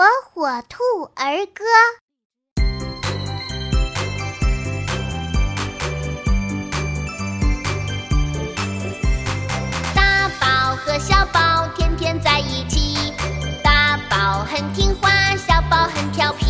火火兔儿歌。大宝和小宝天天在一起。大宝很听话小宝很调皮。